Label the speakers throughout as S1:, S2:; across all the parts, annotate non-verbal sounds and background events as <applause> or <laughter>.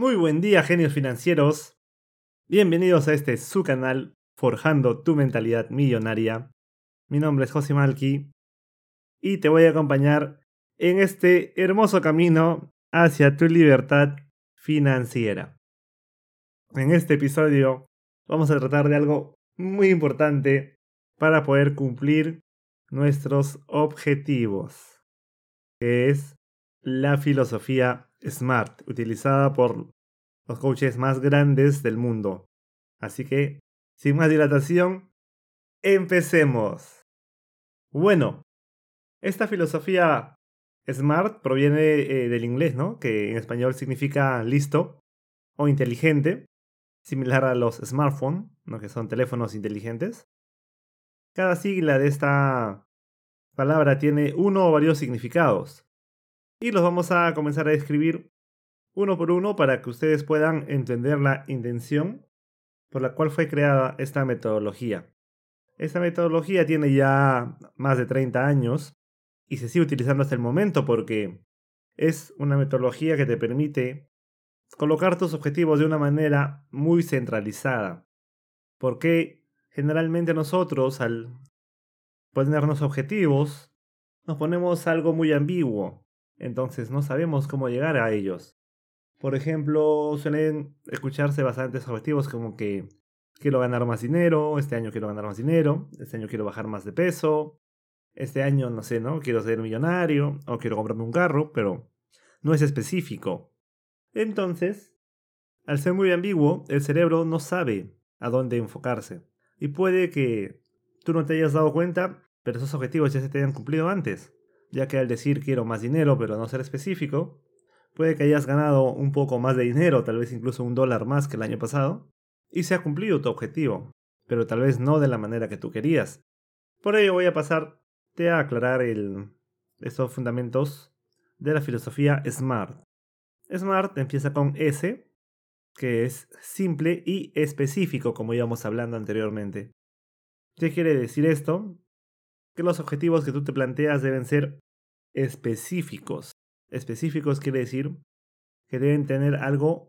S1: Muy buen día, genios financieros. Bienvenidos a este su canal, Forjando tu mentalidad millonaria. Mi nombre es José Malki y te voy a acompañar en este hermoso camino hacia tu libertad financiera. En este episodio vamos a tratar de algo muy importante para poder cumplir nuestros objetivos, que es la filosofía SMART, utilizada por los coaches más grandes del mundo. Así que, sin más dilatación, empecemos. Bueno, esta filosofía SMART proviene eh, del inglés, ¿no? Que en español significa listo o inteligente, similar a los smartphones, ¿no? que son teléfonos inteligentes. Cada sigla de esta palabra tiene uno o varios significados y los vamos a comenzar a describir uno por uno para que ustedes puedan entender la intención por la cual fue creada esta metodología. Esta metodología tiene ya más de 30 años y se sigue utilizando hasta el momento porque es una metodología que te permite colocar tus objetivos de una manera muy centralizada. Porque generalmente nosotros al ponernos objetivos nos ponemos algo muy ambiguo entonces no sabemos cómo llegar a ellos. Por ejemplo, suelen escucharse bastantes objetivos como que quiero ganar más dinero, este año quiero ganar más dinero, este año quiero bajar más de peso, este año no sé, ¿no? Quiero ser millonario o quiero comprarme un carro, pero no es específico. Entonces, al ser muy ambiguo, el cerebro no sabe a dónde enfocarse. Y puede que tú no te hayas dado cuenta, pero esos objetivos ya se te hayan cumplido antes ya que al decir quiero más dinero pero no ser específico, puede que hayas ganado un poco más de dinero, tal vez incluso un dólar más que el año pasado, y se ha cumplido tu objetivo, pero tal vez no de la manera que tú querías. Por ello voy a pasarte a aclarar el, estos fundamentos de la filosofía SMART. SMART empieza con S, que es simple y específico, como íbamos hablando anteriormente. ¿Qué quiere decir esto? Que los objetivos que tú te planteas deben ser específicos. Específicos quiere decir que deben tener algo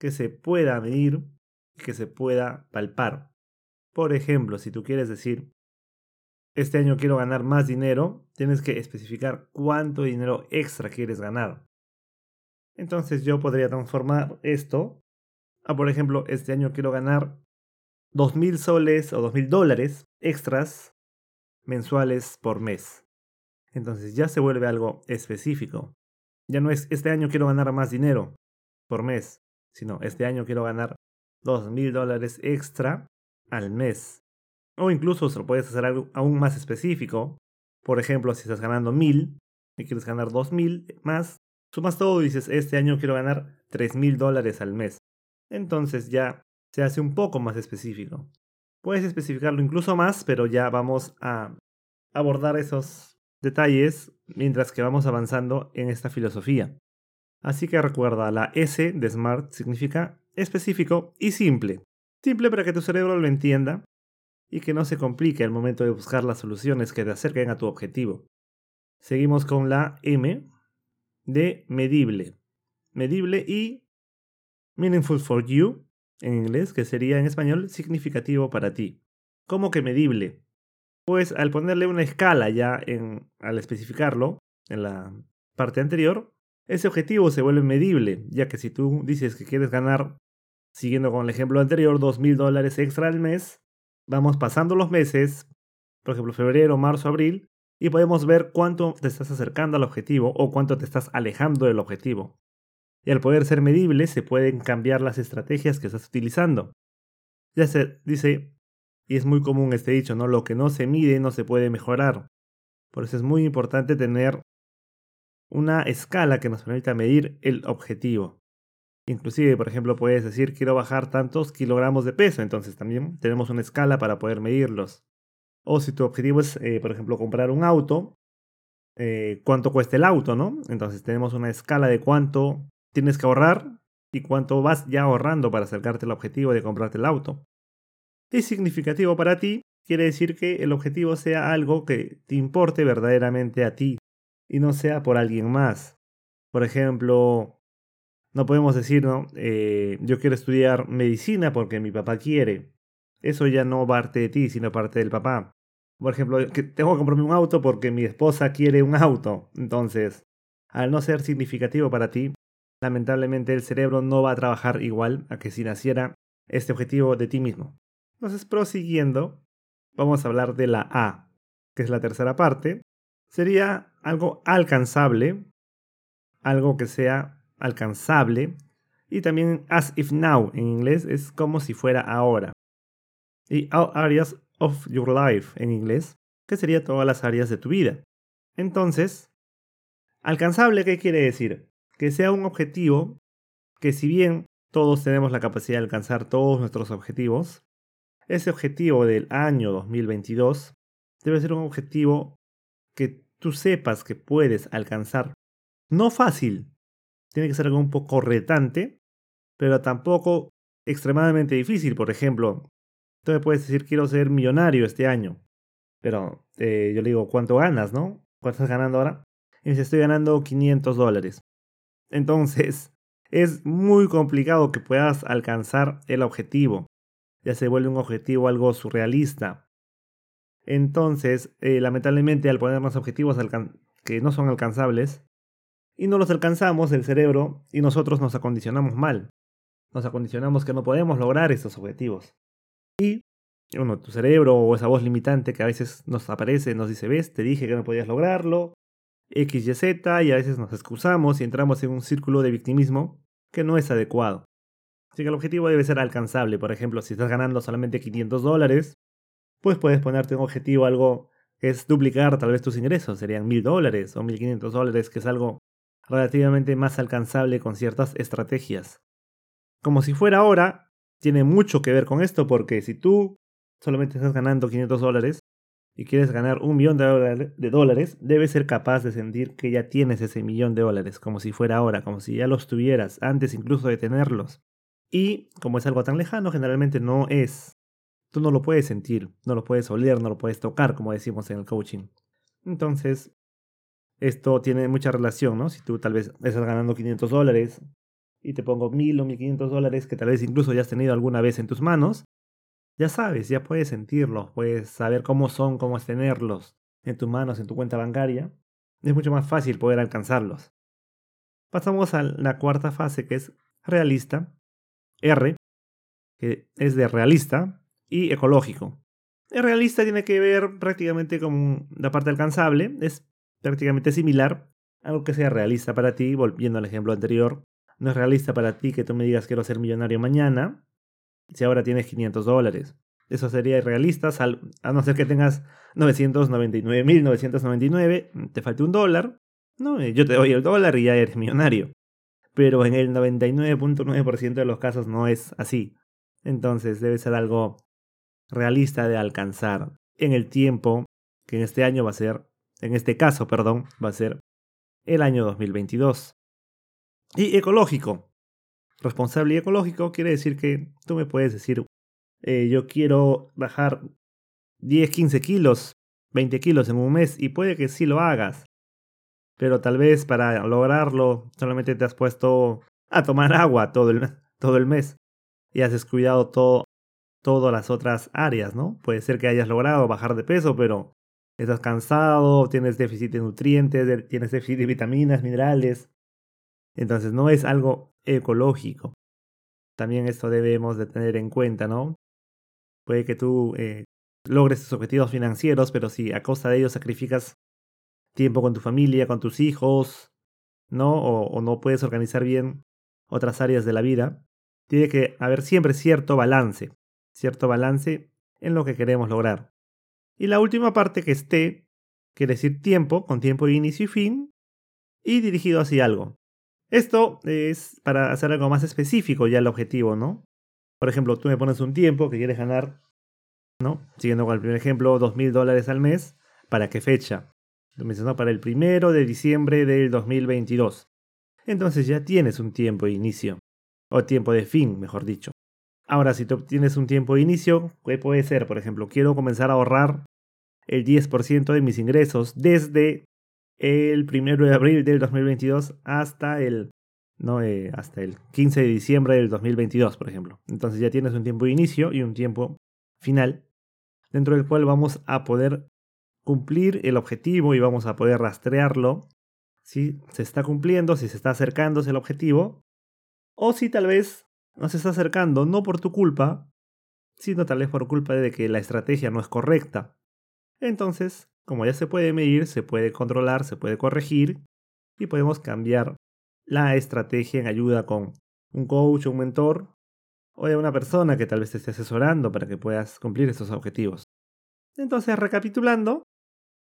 S1: que se pueda medir y que se pueda palpar. Por ejemplo, si tú quieres decir, este año quiero ganar más dinero, tienes que especificar cuánto dinero extra quieres ganar. Entonces yo podría transformar esto a, por ejemplo, este año quiero ganar 2.000 soles o 2.000 dólares extras mensuales por mes. Entonces ya se vuelve algo específico. Ya no es este año quiero ganar más dinero por mes, sino este año quiero ganar dos mil dólares extra al mes. O incluso se lo puedes hacer algo aún más específico. Por ejemplo, si estás ganando mil y quieres ganar dos mil más, sumas todo y dices este año quiero ganar tres mil dólares al mes. Entonces ya se hace un poco más específico. Puedes especificarlo incluso más, pero ya vamos a abordar esos detalles mientras que vamos avanzando en esta filosofía. Así que recuerda, la S de SMART significa específico y simple. Simple para que tu cerebro lo entienda y que no se complique al momento de buscar las soluciones que te acerquen a tu objetivo. Seguimos con la M de medible. Medible y meaningful for you en inglés, que sería en español significativo para ti. ¿Cómo que medible? Pues al ponerle una escala ya en, al especificarlo en la parte anterior, ese objetivo se vuelve medible, ya que si tú dices que quieres ganar, siguiendo con el ejemplo anterior, dos mil dólares extra al mes, vamos pasando los meses, por ejemplo febrero, marzo, abril, y podemos ver cuánto te estás acercando al objetivo o cuánto te estás alejando del objetivo y al poder ser medible se pueden cambiar las estrategias que estás utilizando. Ya se dice, y es muy común este dicho, ¿no? Lo que no se mide no se puede mejorar. Por eso es muy importante tener una escala que nos permita medir el objetivo. Inclusive, por ejemplo, puedes decir quiero bajar tantos kilogramos de peso, entonces también tenemos una escala para poder medirlos. O si tu objetivo es, eh, por ejemplo, comprar un auto, eh, cuánto cuesta el auto, ¿no? Entonces tenemos una escala de cuánto tienes que ahorrar y cuánto vas ya ahorrando para acercarte al objetivo de comprarte el auto. Es significativo para ti, quiere decir que el objetivo sea algo que te importe verdaderamente a ti y no sea por alguien más. Por ejemplo, No podemos decir, ¿no? Eh, yo quiero estudiar medicina porque mi papá quiere. Eso ya no parte de ti, sino parte del papá. Por ejemplo, que tengo que comprarme un auto porque mi esposa quiere un auto. Entonces, al no ser significativo para ti, lamentablemente el cerebro no va a trabajar igual a que si naciera este objetivo de ti mismo. Entonces, prosiguiendo, vamos a hablar de la A, que es la tercera parte. Sería algo alcanzable, algo que sea alcanzable, y también as if now en inglés es como si fuera ahora. Y all areas of your life en inglés, que sería todas las áreas de tu vida. Entonces, alcanzable, ¿qué quiere decir? Que sea un objetivo que si bien todos tenemos la capacidad de alcanzar todos nuestros objetivos, ese objetivo del año 2022 debe ser un objetivo que tú sepas que puedes alcanzar. No fácil, tiene que ser algo un poco retante, pero tampoco extremadamente difícil. Por ejemplo, tú me puedes decir quiero ser millonario este año, pero eh, yo le digo cuánto ganas, ¿no? ¿Cuánto estás ganando ahora? Y dice estoy ganando 500 dólares. Entonces, <laughs> es muy complicado que puedas alcanzar el objetivo. Ya se vuelve un objetivo algo surrealista. Entonces, eh, lamentablemente, al ponernos objetivos que no son alcanzables, y no los alcanzamos, el cerebro y nosotros nos acondicionamos mal. Nos acondicionamos que no podemos lograr estos objetivos. Y, bueno, tu cerebro o esa voz limitante que a veces nos aparece, nos dice, ves, te dije que no podías lograrlo, X, Y, Z, y a veces nos excusamos y entramos en un círculo de victimismo que no es adecuado. Así que el objetivo debe ser alcanzable. Por ejemplo, si estás ganando solamente 500 dólares, pues puedes ponerte un objetivo algo que es duplicar tal vez tus ingresos. Serían 1000 dólares o 1500 dólares, que es algo relativamente más alcanzable con ciertas estrategias. Como si fuera ahora, tiene mucho que ver con esto porque si tú solamente estás ganando 500 dólares, y quieres ganar un millón de dólares, debes ser capaz de sentir que ya tienes ese millón de dólares, como si fuera ahora, como si ya los tuvieras, antes incluso de tenerlos. Y como es algo tan lejano, generalmente no es. Tú no lo puedes sentir, no lo puedes oler, no lo puedes tocar, como decimos en el coaching. Entonces, esto tiene mucha relación, ¿no? Si tú tal vez estás ganando 500 dólares y te pongo 1000 o 1500 dólares que tal vez incluso ya has tenido alguna vez en tus manos, ya sabes, ya puedes sentirlos, puedes saber cómo son, cómo es tenerlos en tus manos, en tu cuenta bancaria. Es mucho más fácil poder alcanzarlos. Pasamos a la cuarta fase que es realista, R, que es de realista, y ecológico. El realista tiene que ver prácticamente con la parte alcanzable, es prácticamente similar, algo que sea realista para ti, volviendo al ejemplo anterior, no es realista para ti que tú me digas quiero ser millonario mañana, si ahora tienes 500 dólares. Eso sería irrealista, a no ser que tengas 999.999, te falte un dólar, ¿no? yo te doy el dólar y ya eres millonario. Pero en el 99.9% de los casos no es así. Entonces debe ser algo realista de alcanzar en el tiempo que en este año va a ser, en este caso, perdón, va a ser el año 2022. Y ecológico. Responsable y ecológico quiere decir que tú me puedes decir, eh, yo quiero bajar 10, 15 kilos, 20 kilos en un mes y puede que sí lo hagas. Pero tal vez para lograrlo solamente te has puesto a tomar agua todo el, <laughs> todo el mes y has descuidado todo, todas las otras áreas, ¿no? Puede ser que hayas logrado bajar de peso, pero estás cansado, tienes déficit de nutrientes, tienes déficit de vitaminas, minerales, entonces no es algo ecológico. También esto debemos de tener en cuenta, ¿no? Puede que tú eh, logres tus objetivos financieros, pero si a costa de ello sacrificas tiempo con tu familia, con tus hijos, ¿no? O, o no puedes organizar bien otras áreas de la vida, tiene que haber siempre cierto balance, cierto balance en lo que queremos lograr. Y la última parte que esté, quiere decir tiempo, con tiempo de inicio y fin, y dirigido hacia algo. Esto es para hacer algo más específico ya el objetivo, ¿no? Por ejemplo, tú me pones un tiempo que quieres ganar, ¿no? Siguiendo con el primer ejemplo, dos mil dólares al mes. ¿Para qué fecha? Tú me para el primero de diciembre del 2022. Entonces ya tienes un tiempo de inicio. O tiempo de fin, mejor dicho. Ahora, si tú tienes un tiempo de inicio, ¿qué puede ser? Por ejemplo, quiero comenzar a ahorrar el 10% de mis ingresos desde el 1 de abril del 2022 hasta el ¿no? Eh, hasta el 15 de diciembre del 2022, por ejemplo. Entonces ya tienes un tiempo de inicio y un tiempo final, dentro del cual vamos a poder cumplir el objetivo y vamos a poder rastrearlo si se está cumpliendo, si se está acercando el objetivo, o si tal vez no se está acercando no por tu culpa, sino tal vez por culpa de que la estrategia no es correcta. Entonces, como ya se puede medir, se puede controlar, se puede corregir y podemos cambiar la estrategia en ayuda con un coach, un mentor o de una persona que tal vez te esté asesorando para que puedas cumplir estos objetivos. Entonces, recapitulando,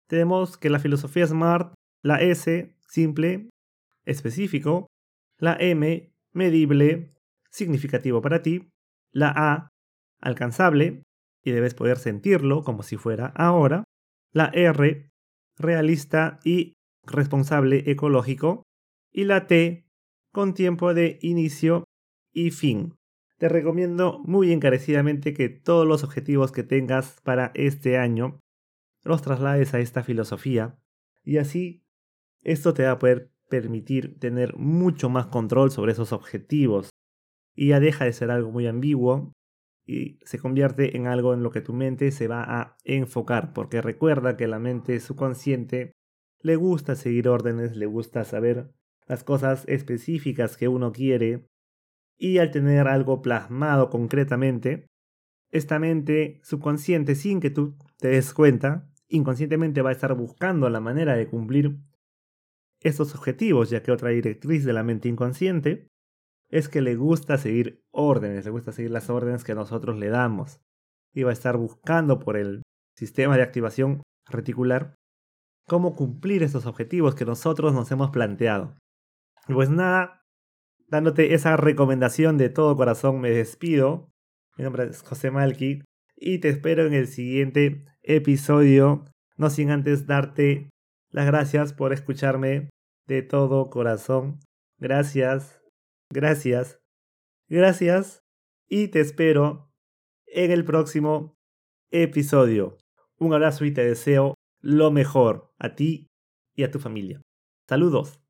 S1: tenemos que la filosofía SMART, la S, simple, específico, la M, medible, significativo para ti, la A, alcanzable, y debes poder sentirlo como si fuera ahora, la R, realista y responsable ecológico, y la T, con tiempo de inicio y fin. Te recomiendo muy encarecidamente que todos los objetivos que tengas para este año los traslades a esta filosofía y así esto te va a poder permitir tener mucho más control sobre esos objetivos y ya deja de ser algo muy ambiguo y se convierte en algo en lo que tu mente se va a enfocar porque recuerda que la mente subconsciente le gusta seguir órdenes, le gusta saber las cosas específicas que uno quiere y al tener algo plasmado concretamente, esta mente subconsciente, sin que tú te des cuenta, inconscientemente va a estar buscando la manera de cumplir estos objetivos, ya que otra directriz de la mente inconsciente es que le gusta seguir órdenes, le gusta seguir las órdenes que nosotros le damos. Y va a estar buscando por el sistema de activación reticular cómo cumplir estos objetivos que nosotros nos hemos planteado. Pues nada, dándote esa recomendación de todo corazón, me despido. Mi nombre es José Malki y te espero en el siguiente episodio. No sin antes darte las gracias por escucharme de todo corazón. Gracias, gracias, gracias y te espero en el próximo episodio. Un abrazo y te deseo lo mejor a ti y a tu familia. Saludos.